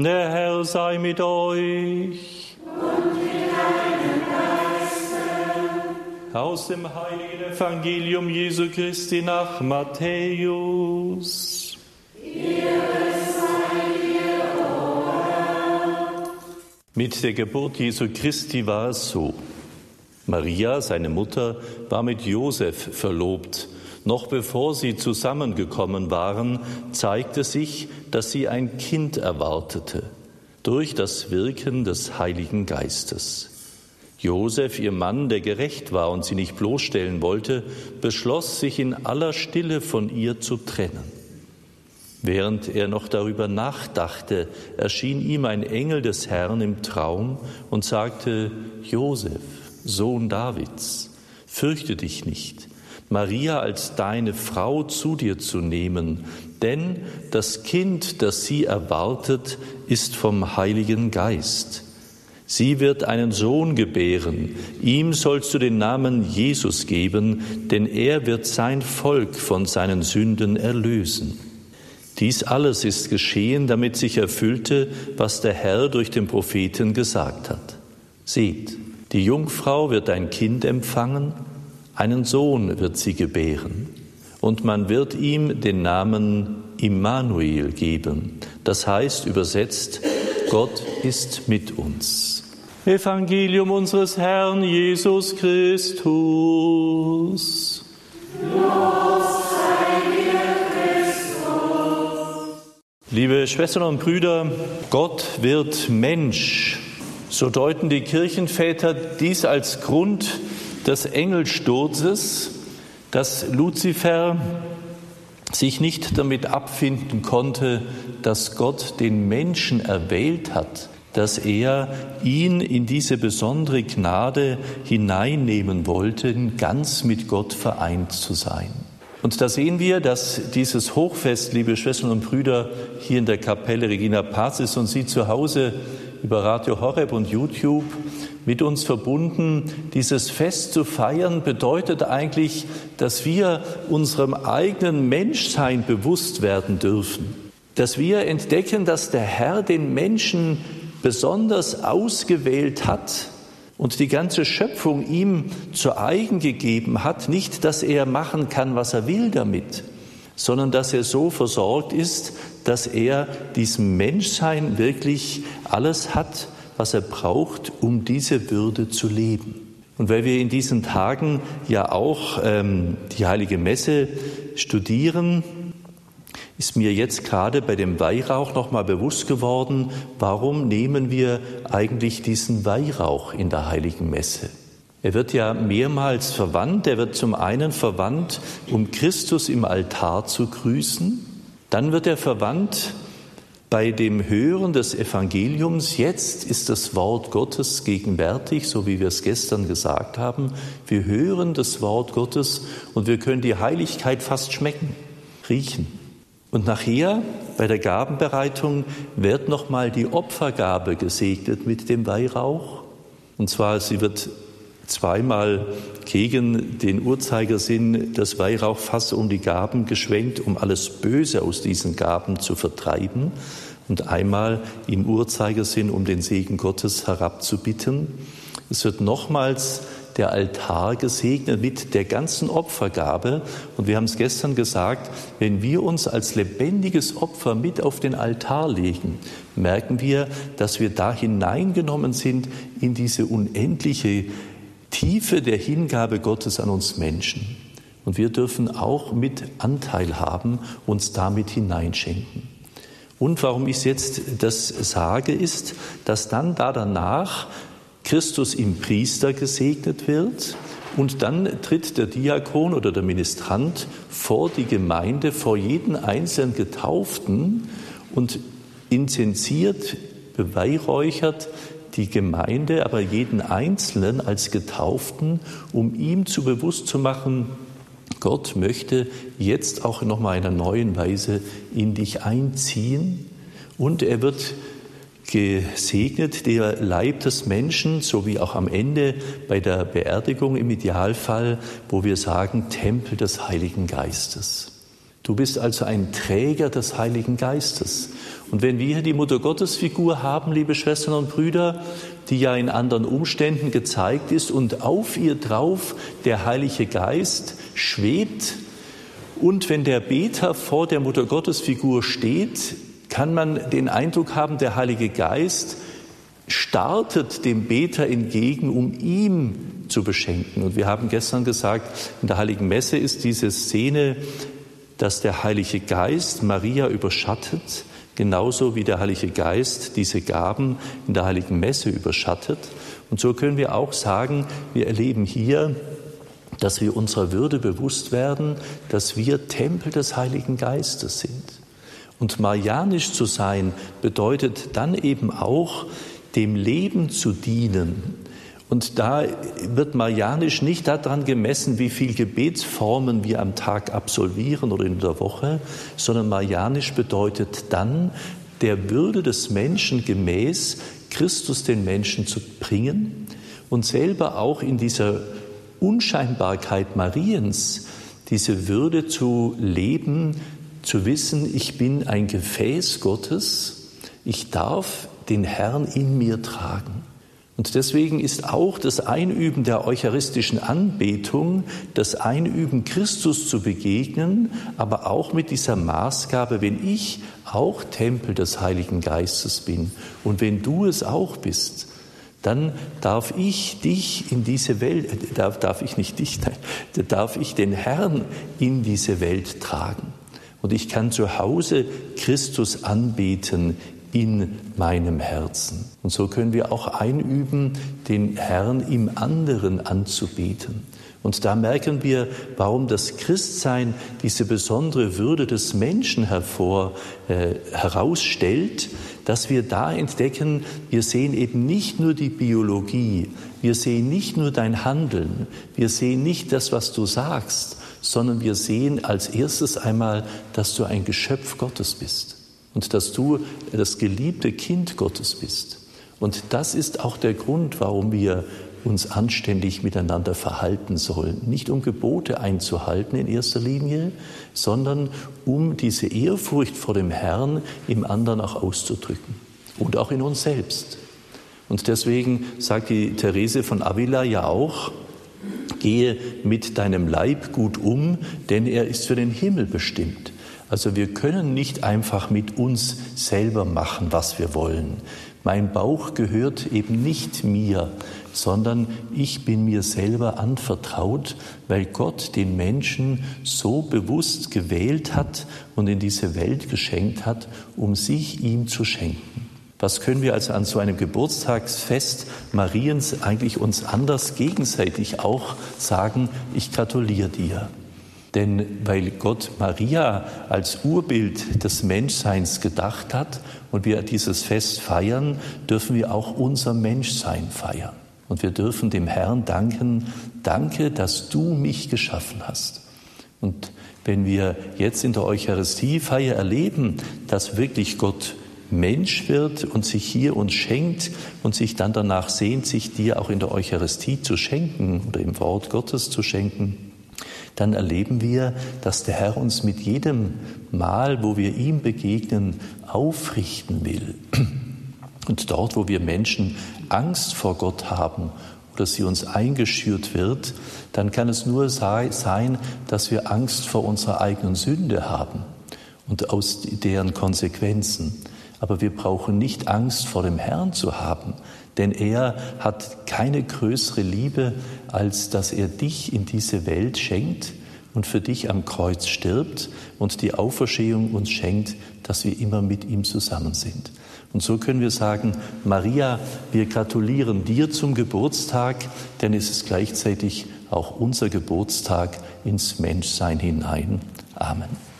Der Herr sei mit euch. Und mit deinem Geiste. Aus dem heiligen Evangelium Jesu Christi nach Matthäus. Mit der Geburt Jesu Christi war es so. Maria, seine Mutter, war mit Josef verlobt. Noch bevor sie zusammengekommen waren, zeigte sich, dass sie ein Kind erwartete durch das Wirken des Heiligen Geistes. Josef, ihr Mann, der gerecht war und sie nicht bloßstellen wollte, beschloss, sich in aller Stille von ihr zu trennen. Während er noch darüber nachdachte, erschien ihm ein Engel des Herrn im Traum und sagte, Josef, Sohn Davids, fürchte dich nicht, Maria als deine Frau zu dir zu nehmen, denn das Kind, das sie erwartet, ist vom Heiligen Geist. Sie wird einen Sohn gebären, ihm sollst du den Namen Jesus geben, denn er wird sein Volk von seinen Sünden erlösen. Dies alles ist geschehen, damit sich erfüllte, was der Herr durch den Propheten gesagt hat. Seht, die Jungfrau wird ein Kind empfangen, einen Sohn wird sie gebären, und man wird ihm den Namen Immanuel geben. Das heißt übersetzt, Gott ist mit uns. Evangelium unseres Herrn Jesus Christus. Liebe Schwestern und Brüder, Gott wird Mensch. So deuten die Kirchenväter dies als Grund des Engelsturzes, dass Luzifer sich nicht damit abfinden konnte, dass Gott den Menschen erwählt hat, dass er ihn in diese besondere Gnade hineinnehmen wollte, ganz mit Gott vereint zu sein. Und da sehen wir, dass dieses Hochfest, liebe Schwestern und Brüder, hier in der Kapelle Regina Pazis und Sie zu Hause über Radio Horeb und YouTube mit uns verbunden. Dieses Fest zu feiern bedeutet eigentlich, dass wir unserem eigenen Menschsein bewusst werden dürfen. Dass wir entdecken, dass der Herr den Menschen besonders ausgewählt hat, und die ganze Schöpfung ihm zu eigen gegeben hat, nicht, dass er machen kann, was er will damit, sondern dass er so versorgt ist, dass er diesem Menschsein wirklich alles hat, was er braucht, um diese Würde zu leben. Und weil wir in diesen Tagen ja auch ähm, die heilige Messe studieren, ist mir jetzt gerade bei dem Weihrauch nochmal bewusst geworden, warum nehmen wir eigentlich diesen Weihrauch in der heiligen Messe? Er wird ja mehrmals verwandt. Er wird zum einen verwandt, um Christus im Altar zu grüßen. Dann wird er verwandt bei dem Hören des Evangeliums. Jetzt ist das Wort Gottes gegenwärtig, so wie wir es gestern gesagt haben. Wir hören das Wort Gottes und wir können die Heiligkeit fast schmecken, riechen. Und nachher bei der Gabenbereitung wird nochmal die Opfergabe gesegnet mit dem Weihrauch. Und zwar, sie wird zweimal gegen den Uhrzeigersinn das Weihrauchfass um die Gaben geschwenkt, um alles Böse aus diesen Gaben zu vertreiben. Und einmal im Uhrzeigersinn, um den Segen Gottes herabzubitten. Es wird nochmals der Altar gesegnet mit der ganzen Opfergabe. Und wir haben es gestern gesagt, wenn wir uns als lebendiges Opfer mit auf den Altar legen, merken wir, dass wir da hineingenommen sind in diese unendliche Tiefe der Hingabe Gottes an uns Menschen. Und wir dürfen auch mit Anteil haben, uns damit hineinschenken. Und warum ich jetzt das sage, ist, dass dann da danach Christus im Priester gesegnet wird und dann tritt der Diakon oder der Ministrant vor die Gemeinde, vor jeden einzelnen Getauften und inzensiert, beweihräuchert die Gemeinde, aber jeden Einzelnen als Getauften, um ihm zu bewusst zu machen, Gott möchte jetzt auch noch mal in einer neuen Weise in dich einziehen und er wird gesegnet der Leib des Menschen, so wie auch am Ende bei der Beerdigung im Idealfall, wo wir sagen Tempel des Heiligen Geistes. Du bist also ein Träger des Heiligen Geistes. Und wenn wir hier die Mutter Gottes Figur haben, liebe Schwestern und Brüder, die ja in anderen Umständen gezeigt ist und auf ihr drauf der Heilige Geist schwebt, und wenn der Beter vor der Mutter Gottes Figur steht, kann man den Eindruck haben, der Heilige Geist startet dem Beter entgegen, um ihm zu beschenken. Und wir haben gestern gesagt, in der Heiligen Messe ist diese Szene, dass der Heilige Geist Maria überschattet genauso wie der Heilige Geist diese Gaben in der heiligen Messe überschattet. Und so können wir auch sagen, wir erleben hier, dass wir unserer Würde bewusst werden, dass wir Tempel des Heiligen Geistes sind. Und marianisch zu sein bedeutet dann eben auch, dem Leben zu dienen, und da wird Marianisch nicht daran gemessen, wie viel Gebetsformen wir am Tag absolvieren oder in der Woche, sondern Marianisch bedeutet dann, der Würde des Menschen gemäß Christus den Menschen zu bringen und selber auch in dieser Unscheinbarkeit Mariens diese Würde zu leben, zu wissen, ich bin ein Gefäß Gottes, ich darf den Herrn in mir tragen. Und deswegen ist auch das Einüben der eucharistischen Anbetung, das Einüben Christus zu begegnen, aber auch mit dieser Maßgabe, wenn ich auch Tempel des Heiligen Geistes bin und wenn du es auch bist, dann darf ich dich in diese Welt, äh, darf, darf ich nicht dich, nein, darf ich den Herrn in diese Welt tragen. Und ich kann zu Hause Christus anbeten in meinem Herzen. Und so können wir auch einüben, den Herrn im anderen anzubeten. Und da merken wir, warum das Christsein diese besondere Würde des Menschen hervor, äh, herausstellt, dass wir da entdecken, wir sehen eben nicht nur die Biologie, wir sehen nicht nur dein Handeln, wir sehen nicht das, was du sagst, sondern wir sehen als erstes einmal, dass du ein Geschöpf Gottes bist und dass du das geliebte Kind Gottes bist. Und das ist auch der Grund, warum wir uns anständig miteinander verhalten sollen. Nicht um Gebote einzuhalten in erster Linie, sondern um diese Ehrfurcht vor dem Herrn im anderen auch auszudrücken und auch in uns selbst. Und deswegen sagt die Therese von Avila ja auch, gehe mit deinem Leib gut um, denn er ist für den Himmel bestimmt. Also wir können nicht einfach mit uns selber machen, was wir wollen. Mein Bauch gehört eben nicht mir, sondern ich bin mir selber anvertraut, weil Gott den Menschen so bewusst gewählt hat und in diese Welt geschenkt hat, um sich ihm zu schenken. Was können wir also an so einem Geburtstagsfest Mariens eigentlich uns anders gegenseitig auch sagen, ich gratuliere dir. Denn weil Gott Maria als Urbild des Menschseins gedacht hat und wir dieses Fest feiern, dürfen wir auch unser Menschsein feiern. Und wir dürfen dem Herrn danken, danke, dass du mich geschaffen hast. Und wenn wir jetzt in der Eucharistiefeier erleben, dass wirklich Gott Mensch wird und sich hier uns schenkt und sich dann danach sehnt, sich dir auch in der Eucharistie zu schenken oder im Wort Gottes zu schenken, dann erleben wir, dass der Herr uns mit jedem Mal, wo wir ihm begegnen, aufrichten will. Und dort, wo wir Menschen Angst vor Gott haben oder sie uns eingeschürt wird, dann kann es nur sein, dass wir Angst vor unserer eigenen Sünde haben und aus deren Konsequenzen. Aber wir brauchen nicht Angst vor dem Herrn zu haben, denn er hat keine größere Liebe, als dass er dich in diese Welt schenkt und für dich am Kreuz stirbt und die Auferstehung uns schenkt, dass wir immer mit ihm zusammen sind. Und so können wir sagen, Maria, wir gratulieren dir zum Geburtstag, denn es ist gleichzeitig auch unser Geburtstag ins Menschsein hinein. Amen.